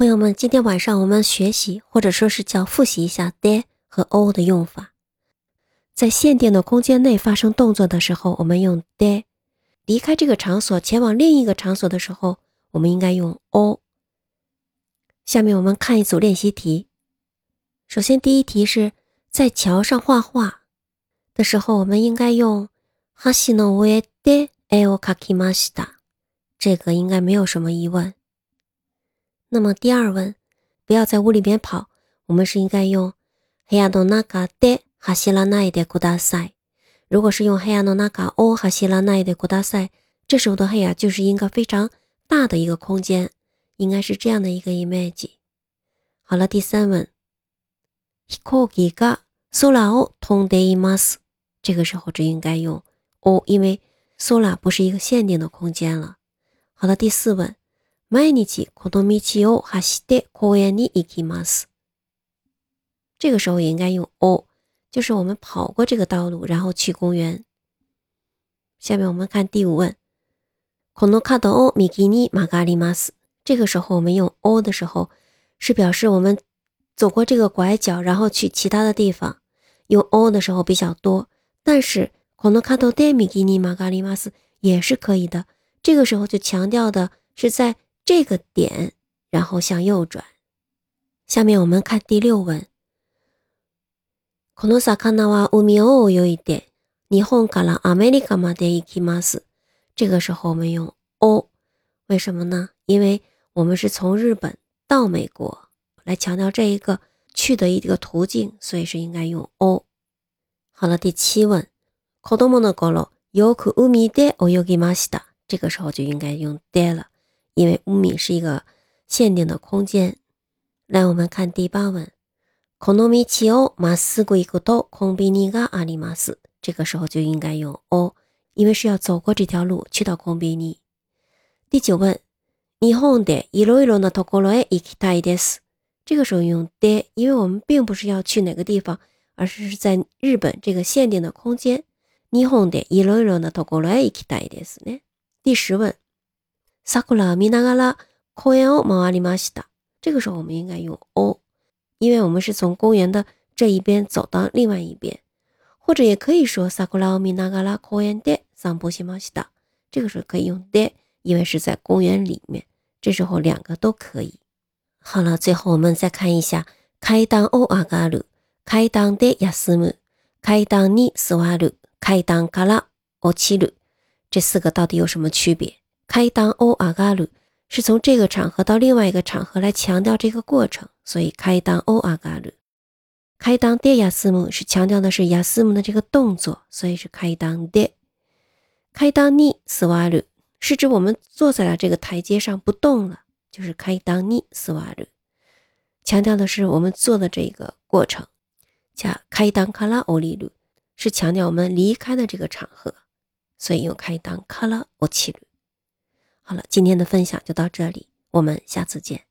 朋友们，今天晚上我们学习或者说是叫复习一下 de 和 o 的用法。在限定的空间内发生动作的时候，我们用 de；离开这个场所前往另一个场所的时候，我们应该用 o。下面我们看一组练习题。首先，第一题是在桥上画画的时候，我们应该用 hashi no ue de e o kakimashita，这个应该没有什么疑问。那么第二问，不要在屋里边跑，我们是应该用黑亚诺那嘎的哈西拉奈的古大赛。如果是用黑亚诺那嘎哦哈西拉奈的古大赛，这时候的黑亚就是一个非常大的一个空间，应该是这样的一个 image。好了，第三问，飛行機が空を飛んでいます。这个时候就应该用哦，因为 sola 不是一个限定的空间了。好了，第四问。 毎日この道を走って公園に行きます。这个时候也应该用を，就是我们跑过这个道路，然后去公园。下面我们看第五问，この角を右に曲がります。这个时候我们用を的时候，是表示我们走过这个拐角，然后去其他的地方。用を的时候比较多，但是この角で右に曲がります也是可以的。这个时候就强調的是在 这个点，然后向右转。下面我们看第六问。この魚は海を泳いで日本からアメリカまで行きます。这个时候我们用を，为什么呢？因为我们是从日本到美国，来强调这一个去的一个途径，所以是应该用を。好了，第七问。子供の頃よく海で泳ぎました。这个时候就应该用で了。 因为五米是一个限定的空间。来，我们看第八问。この道をまっすぐ行くとコンビニがあります。这个时候就应该用を，因为是要走过这条路去到コンビニ。第九问。日本でいろいろなところへ行きたいです。这个时候用で，因为我们并不是要去哪个地方，而是在日本这个限定的空间。日本でいろいろなところへ行きたいですね。第十问。 桜見ながら公園を回りました。这个时候我们应该用を，因为我们是从公园的这一边走到另外一边，或者也可以说桜を見ながら公園で散歩しました。这个时候可以用で，因为是在公园里面，这时候两个都可以。好了，最后我们再看一下階段を上がる、階段で休む、階段に座る、階段から落ちる，这四个到底有什么区别？ 开当欧阿嘎鲁是从这个场合到另外一个场合来强调这个过程，所以开当欧阿嘎鲁。开当爹亚斯姆是强调的是亚斯姆的这个动作，所以是开当爹。开当尼斯瓦鲁是指我们坐在了这个台阶上不动了，就是开当尼斯瓦鲁，强调的是我们做的这个过程。加开当卡拉欧里鲁是强调我们离开的这个场合，所以用开当卡拉欧奇鲁。好了，今天的分享就到这里，我们下次见。